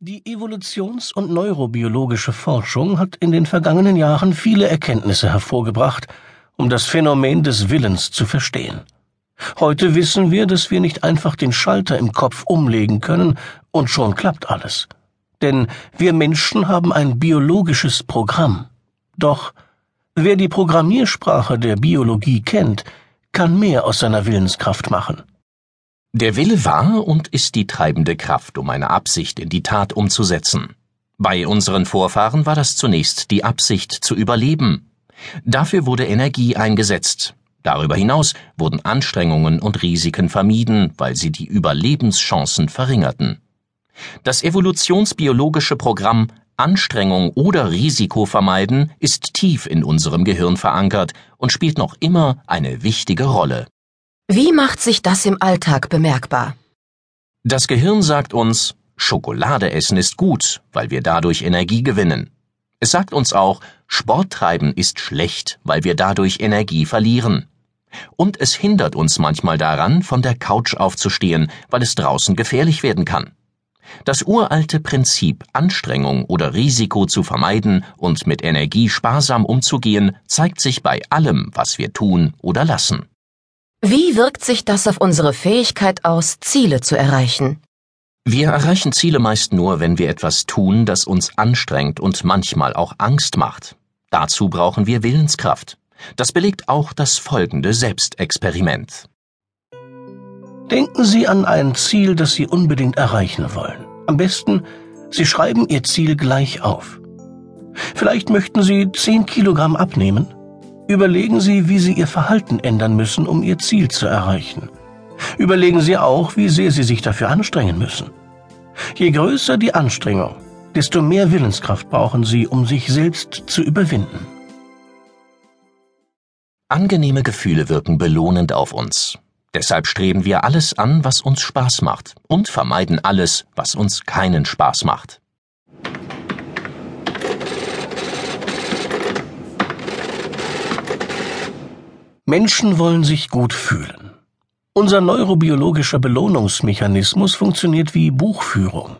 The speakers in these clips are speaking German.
Die evolutions- und neurobiologische Forschung hat in den vergangenen Jahren viele Erkenntnisse hervorgebracht, um das Phänomen des Willens zu verstehen. Heute wissen wir, dass wir nicht einfach den Schalter im Kopf umlegen können und schon klappt alles. Denn wir Menschen haben ein biologisches Programm. Doch wer die Programmiersprache der Biologie kennt, kann mehr aus seiner Willenskraft machen. Der Wille war und ist die treibende Kraft, um eine Absicht in die Tat umzusetzen. Bei unseren Vorfahren war das zunächst die Absicht zu überleben. Dafür wurde Energie eingesetzt. Darüber hinaus wurden Anstrengungen und Risiken vermieden, weil sie die Überlebenschancen verringerten. Das evolutionsbiologische Programm Anstrengung oder Risiko vermeiden ist tief in unserem Gehirn verankert und spielt noch immer eine wichtige Rolle. Wie macht sich das im Alltag bemerkbar? Das Gehirn sagt uns, Schokolade essen ist gut, weil wir dadurch Energie gewinnen. Es sagt uns auch, Sport treiben ist schlecht, weil wir dadurch Energie verlieren. Und es hindert uns manchmal daran, von der Couch aufzustehen, weil es draußen gefährlich werden kann. Das uralte Prinzip, Anstrengung oder Risiko zu vermeiden und mit Energie sparsam umzugehen, zeigt sich bei allem, was wir tun oder lassen. Wie wirkt sich das auf unsere Fähigkeit aus, Ziele zu erreichen? Wir erreichen Ziele meist nur, wenn wir etwas tun, das uns anstrengt und manchmal auch Angst macht. Dazu brauchen wir Willenskraft. Das belegt auch das folgende Selbstexperiment. Denken Sie an ein Ziel, das Sie unbedingt erreichen wollen. Am besten, Sie schreiben Ihr Ziel gleich auf. Vielleicht möchten Sie 10 Kilogramm abnehmen Überlegen Sie, wie Sie Ihr Verhalten ändern müssen, um Ihr Ziel zu erreichen. Überlegen Sie auch, wie sehr Sie sich dafür anstrengen müssen. Je größer die Anstrengung, desto mehr Willenskraft brauchen Sie, um sich selbst zu überwinden. Angenehme Gefühle wirken belohnend auf uns. Deshalb streben wir alles an, was uns Spaß macht, und vermeiden alles, was uns keinen Spaß macht. Menschen wollen sich gut fühlen. Unser neurobiologischer Belohnungsmechanismus funktioniert wie Buchführung.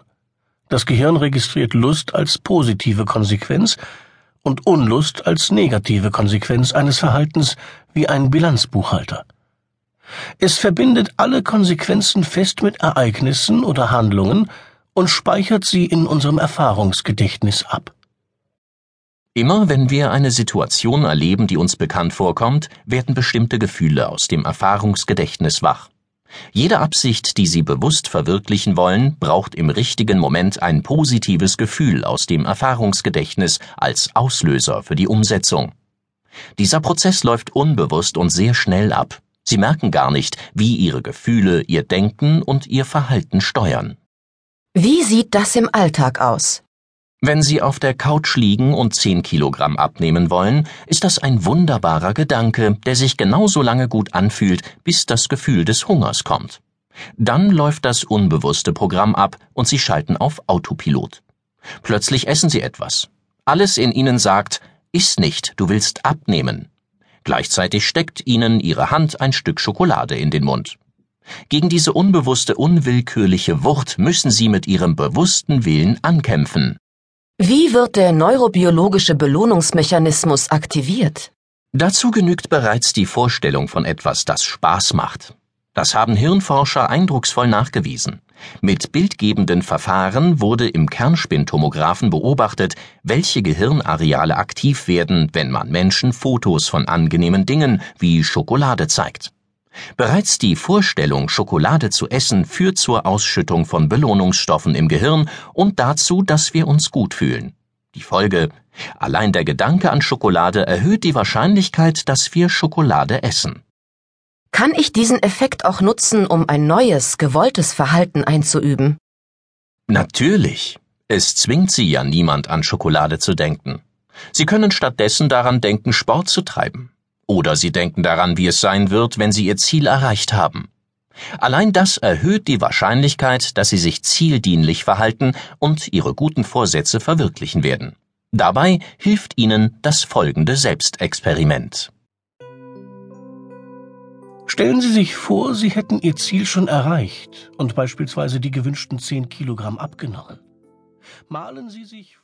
Das Gehirn registriert Lust als positive Konsequenz und Unlust als negative Konsequenz eines Verhaltens wie ein Bilanzbuchhalter. Es verbindet alle Konsequenzen fest mit Ereignissen oder Handlungen und speichert sie in unserem Erfahrungsgedächtnis ab. Immer wenn wir eine Situation erleben, die uns bekannt vorkommt, werden bestimmte Gefühle aus dem Erfahrungsgedächtnis wach. Jede Absicht, die Sie bewusst verwirklichen wollen, braucht im richtigen Moment ein positives Gefühl aus dem Erfahrungsgedächtnis als Auslöser für die Umsetzung. Dieser Prozess läuft unbewusst und sehr schnell ab. Sie merken gar nicht, wie Ihre Gefühle Ihr Denken und Ihr Verhalten steuern. Wie sieht das im Alltag aus? Wenn Sie auf der Couch liegen und 10 Kilogramm abnehmen wollen, ist das ein wunderbarer Gedanke, der sich genauso lange gut anfühlt, bis das Gefühl des Hungers kommt. Dann läuft das unbewusste Programm ab und Sie schalten auf Autopilot. Plötzlich essen Sie etwas. Alles in Ihnen sagt, iss nicht, du willst abnehmen. Gleichzeitig steckt Ihnen Ihre Hand ein Stück Schokolade in den Mund. Gegen diese unbewusste, unwillkürliche Wucht müssen Sie mit Ihrem bewussten Willen ankämpfen. Wie wird der neurobiologische Belohnungsmechanismus aktiviert? Dazu genügt bereits die Vorstellung von etwas, das Spaß macht. Das haben Hirnforscher eindrucksvoll nachgewiesen. Mit bildgebenden Verfahren wurde im Kernspintomographen beobachtet, welche Gehirnareale aktiv werden, wenn man Menschen Fotos von angenehmen Dingen wie Schokolade zeigt. Bereits die Vorstellung, Schokolade zu essen, führt zur Ausschüttung von Belohnungsstoffen im Gehirn und dazu, dass wir uns gut fühlen. Die Folge Allein der Gedanke an Schokolade erhöht die Wahrscheinlichkeit, dass wir Schokolade essen. Kann ich diesen Effekt auch nutzen, um ein neues, gewolltes Verhalten einzuüben? Natürlich. Es zwingt Sie ja niemand an Schokolade zu denken. Sie können stattdessen daran denken, Sport zu treiben. Oder Sie denken daran, wie es sein wird, wenn Sie Ihr Ziel erreicht haben. Allein das erhöht die Wahrscheinlichkeit, dass Sie sich zieldienlich verhalten und Ihre guten Vorsätze verwirklichen werden. Dabei hilft Ihnen das folgende Selbstexperiment. Stellen Sie sich vor, Sie hätten Ihr Ziel schon erreicht und beispielsweise die gewünschten 10 Kilogramm abgenommen. Malen Sie sich